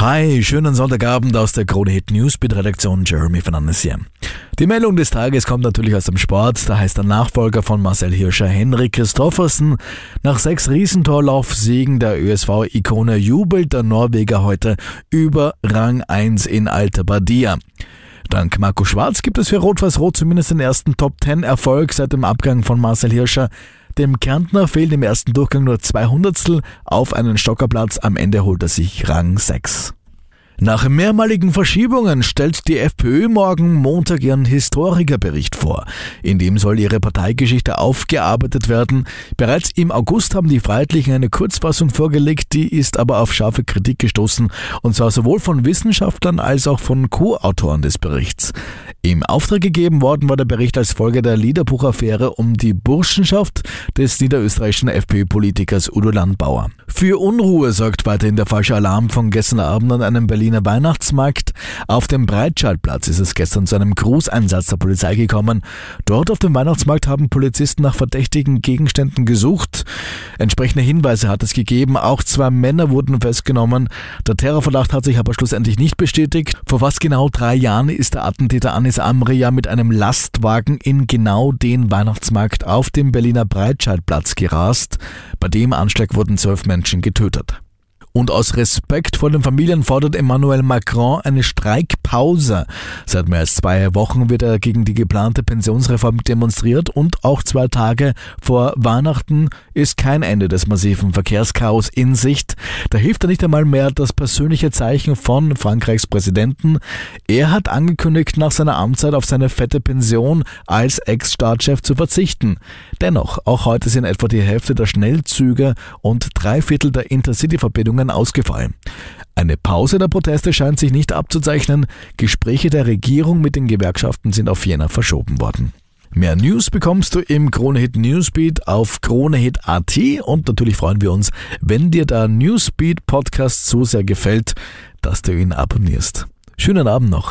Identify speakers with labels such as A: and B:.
A: Hi, schönen Sonntagabend aus der Krone Hit Newsbeat Redaktion Jeremy Fernandes hier. Die Meldung des Tages kommt natürlich aus dem Sport. Da heißt der Nachfolger von Marcel Hirscher Henrik Christoffersen. Nach sechs Riesentorlaufsiegen der ÖSV-Ikone jubelt der Norweger heute über Rang 1 in Alta Badia. Dank Marco Schwarz gibt es für Rot-Weiß-Rot zumindest den ersten Top-10-Erfolg seit dem Abgang von Marcel Hirscher. Dem Kärntner fehlen im ersten Durchgang nur zwei Hundertstel auf einen Stockerplatz. Am Ende holt er sich Rang 6. Nach mehrmaligen Verschiebungen stellt die FPÖ morgen Montag ihren Historikerbericht vor. In dem soll ihre Parteigeschichte aufgearbeitet werden. Bereits im August haben die Freiheitlichen eine Kurzfassung vorgelegt, die ist aber auf scharfe Kritik gestoßen, und zwar sowohl von Wissenschaftlern als auch von Co-Autoren des Berichts. Im Auftrag gegeben worden war der Bericht als Folge der Liederbuchaffäre um die Burschenschaft des niederösterreichischen FPÖ-Politikers Udo Landbauer. Für Unruhe sorgt weiterhin der falsche Alarm von gestern Abend an einem Berliner Weihnachtsmarkt. Auf dem Breitscheidplatz ist es gestern zu einem Grußeinsatz der Polizei gekommen. Dort auf dem Weihnachtsmarkt haben Polizisten nach verdächtigen Gegenständen gesucht. Entsprechende Hinweise hat es gegeben. Auch zwei Männer wurden festgenommen. Der Terrorverdacht hat sich aber schlussendlich nicht bestätigt. Vor fast genau drei Jahren ist der Attentäter Anis Amri ja mit einem Lastwagen in genau den Weihnachtsmarkt auf dem Berliner Breitscheidplatz gerast. Bei dem Anschlag wurden zwölf Menschen getötet. Und aus Respekt vor den Familien fordert Emmanuel Macron eine Streikpause. Seit mehr als zwei Wochen wird er gegen die geplante Pensionsreform demonstriert und auch zwei Tage vor Weihnachten ist kein Ende des massiven Verkehrschaos in Sicht. Da hilft er nicht einmal mehr das persönliche Zeichen von Frankreichs Präsidenten. Er hat angekündigt, nach seiner Amtszeit auf seine fette Pension als Ex-Staatschef zu verzichten. Dennoch, auch heute sind etwa die Hälfte der Schnellzüge und drei Viertel der Intercity-Verbindungen Verhandlungen ausgefallen. Eine Pause der Proteste scheint sich nicht abzuzeichnen. Gespräche der Regierung mit den Gewerkschaften sind auf Jänner verschoben worden. Mehr News bekommst du im Kronehit Newsbeat auf kronehit.at und natürlich freuen wir uns, wenn dir der Newsbeat Podcast so sehr gefällt, dass du ihn abonnierst. Schönen Abend noch.